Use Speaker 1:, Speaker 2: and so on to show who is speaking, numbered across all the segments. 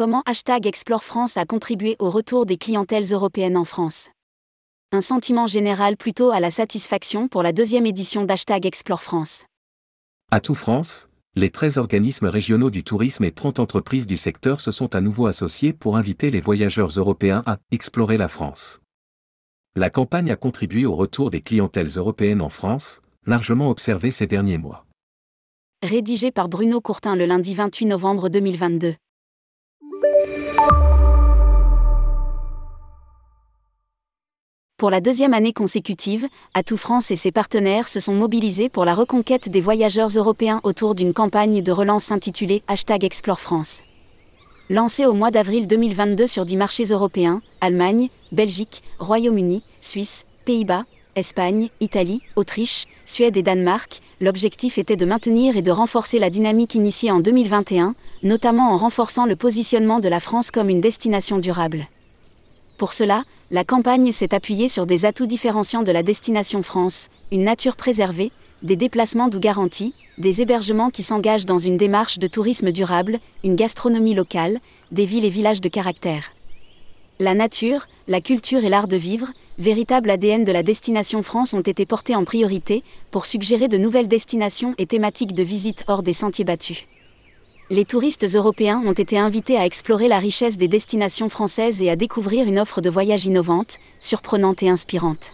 Speaker 1: Comment hashtag Explore France a contribué au retour des clientèles européennes en France Un sentiment général plutôt à la satisfaction pour la deuxième édition d'hashtag Explore France.
Speaker 2: À tout France, les 13 organismes régionaux du tourisme et 30 entreprises du secteur se sont à nouveau associés pour inviter les voyageurs européens à explorer la France. La campagne a contribué au retour des clientèles européennes en France, largement observé ces derniers mois.
Speaker 1: Rédigé par Bruno Courtin le lundi 28 novembre 2022. Pour la deuxième année consécutive, Atout France et ses partenaires se sont mobilisés pour la reconquête des voyageurs européens autour d'une campagne de relance intitulée Hashtag Explore France. Lancée au mois d'avril 2022 sur dix marchés européens, Allemagne, Belgique, Royaume-Uni, Suisse, Pays-Bas, Espagne, Italie, Autriche, Suède et Danemark, l'objectif était de maintenir et de renforcer la dynamique initiée en 2021, notamment en renforçant le positionnement de la France comme une destination durable. Pour cela, la campagne s'est appuyée sur des atouts différenciants de la destination France, une nature préservée, des déplacements doux garantis, des hébergements qui s'engagent dans une démarche de tourisme durable, une gastronomie locale, des villes et villages de caractère. La nature, la culture et l'art de vivre, véritable ADN de la destination France, ont été portés en priorité pour suggérer de nouvelles destinations et thématiques de visite hors des sentiers battus les touristes européens ont été invités à explorer la richesse des destinations françaises et à découvrir une offre de voyage innovante, surprenante et inspirante.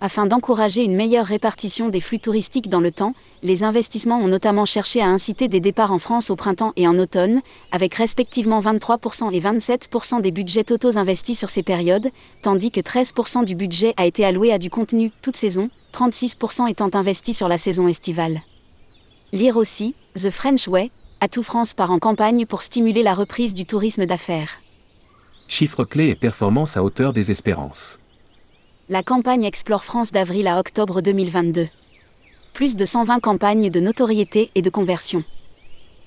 Speaker 1: Afin d'encourager une meilleure répartition des flux touristiques dans le temps, les investissements ont notamment cherché à inciter des départs en France au printemps et en automne, avec respectivement 23% et 27% des budgets totaux investis sur ces périodes, tandis que 13% du budget a été alloué à du contenu toute saison, 36% étant investi sur la saison estivale. Lire aussi, The French Way, Atout France part en campagne pour stimuler la reprise du tourisme d'affaires.
Speaker 2: Chiffres clés et performances à hauteur des espérances.
Speaker 1: La campagne Explore France d'avril à octobre 2022. Plus de 120 campagnes de notoriété et de conversion.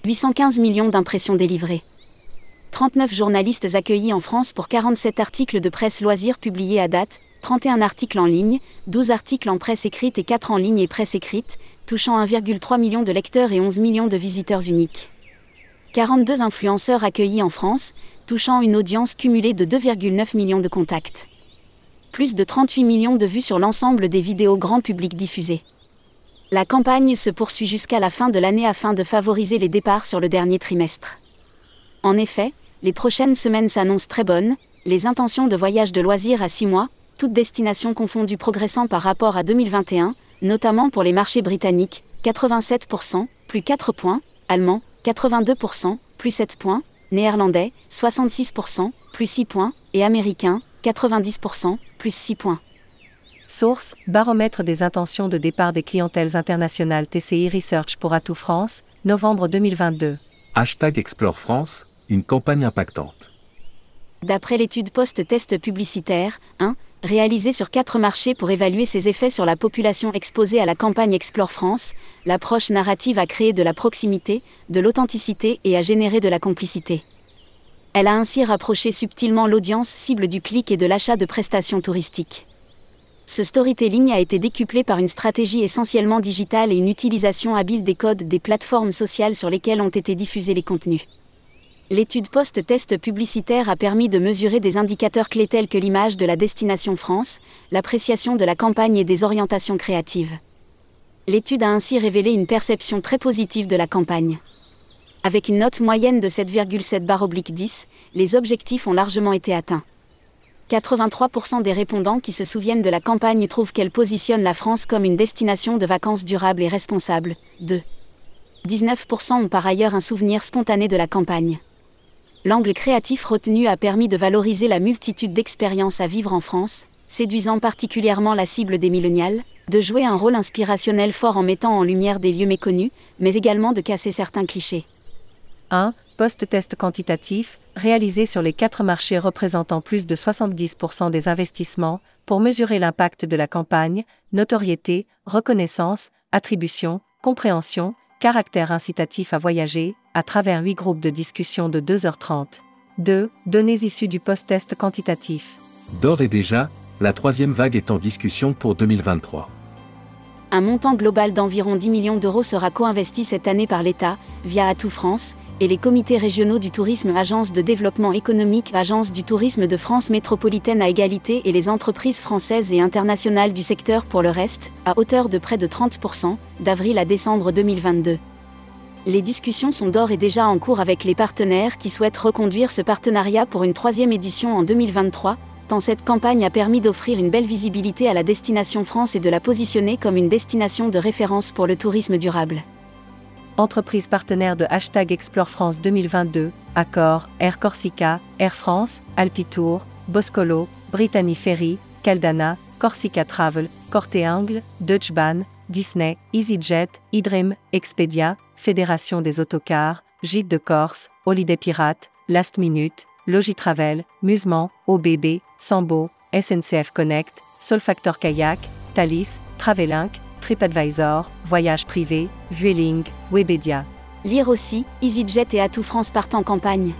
Speaker 1: 815 millions d'impressions délivrées. 39 journalistes accueillis en France pour 47 articles de presse loisirs publiés à date, 31 articles en ligne, 12 articles en presse écrite et 4 en ligne et presse écrite, touchant 1,3 million de lecteurs et 11 millions de visiteurs uniques. 42 influenceurs accueillis en France, touchant une audience cumulée de 2,9 millions de contacts. Plus de 38 millions de vues sur l'ensemble des vidéos grand public diffusées. La campagne se poursuit jusqu'à la fin de l'année afin de favoriser les départs sur le dernier trimestre. En effet, les prochaines semaines s'annoncent très bonnes, les intentions de voyage de loisirs à 6 mois, toutes destinations confondues progressant par rapport à 2021, notamment pour les marchés britanniques, 87%, plus 4 points, allemand, 82%, plus 7 points, néerlandais, 66%, plus 6 points, et américain, 90%, plus 6 points.
Speaker 3: Source Baromètre des intentions de départ des clientèles internationales TCI Research pour Atout France, novembre 2022.
Speaker 2: Hashtag Explore France, une campagne impactante.
Speaker 1: D'après l'étude post-test publicitaire, 1, réalisé sur quatre marchés pour évaluer ses effets sur la population exposée à la campagne Explore France, l'approche narrative a créé de la proximité, de l'authenticité et a généré de la complicité. Elle a ainsi rapproché subtilement l'audience cible du clic et de l'achat de prestations touristiques. Ce storytelling a été décuplé par une stratégie essentiellement digitale et une utilisation habile des codes des plateformes sociales sur lesquelles ont été diffusés les contenus. L'étude post-test publicitaire a permis de mesurer des indicateurs clés tels que l'image de la destination France, l'appréciation de la campagne et des orientations créatives. L'étude a ainsi révélé une perception très positive de la campagne. Avec une note moyenne de 7,7 10, les objectifs ont largement été atteints. 83% des répondants qui se souviennent de la campagne trouvent qu'elle positionne la France comme une destination de vacances durable et responsable. 2. 19% ont par ailleurs un souvenir spontané de la campagne l'angle créatif retenu a permis de valoriser la multitude d'expériences à vivre en France, séduisant particulièrement la cible des millénials, de jouer un rôle inspirationnel fort en mettant en lumière des lieux méconnus, mais également de casser certains clichés.
Speaker 3: 1. Post-test quantitatif, réalisé sur les quatre marchés représentant plus de 70% des investissements, pour mesurer l'impact de la campagne, notoriété, reconnaissance, attribution, compréhension, caractère incitatif à voyager, à travers huit groupes de discussion de 2h30. 2. Données issues du post-test quantitatif.
Speaker 2: D'ores et déjà, la troisième vague est en discussion pour 2023.
Speaker 1: Un montant global d'environ 10 millions d'euros sera co-investi cette année par l'État, via Atout France, et les comités régionaux du tourisme Agence de développement économique Agence du tourisme de France métropolitaine à égalité et les entreprises françaises et internationales du secteur pour le reste, à hauteur de près de 30%, d'avril à décembre 2022. Les discussions sont d'ores et déjà en cours avec les partenaires qui souhaitent reconduire ce partenariat pour une troisième édition en 2023, tant cette campagne a permis d'offrir une belle visibilité à la destination France et de la positionner comme une destination de référence pour le tourisme durable
Speaker 3: entreprise partenaire de Hashtag Explore France 2022, Accor, Air Corsica, Air France, Alpitour, Boscolo, Brittany Ferry, Caldana, Corsica Travel, Corteangle, Deutsche Bahn, Disney, EasyJet, Idream, Expedia, Fédération des autocars, Gîtes de Corse, Holiday Pirate, Last Minute, Logitravel, Musement, OBB, Sambo, SNCF Connect, Solfactor Kayak, Thalys, Travelink, TripAdvisor, Voyage Privé, Vueling, Webedia.
Speaker 1: Lire aussi, EasyJet et Atout France partent en campagne.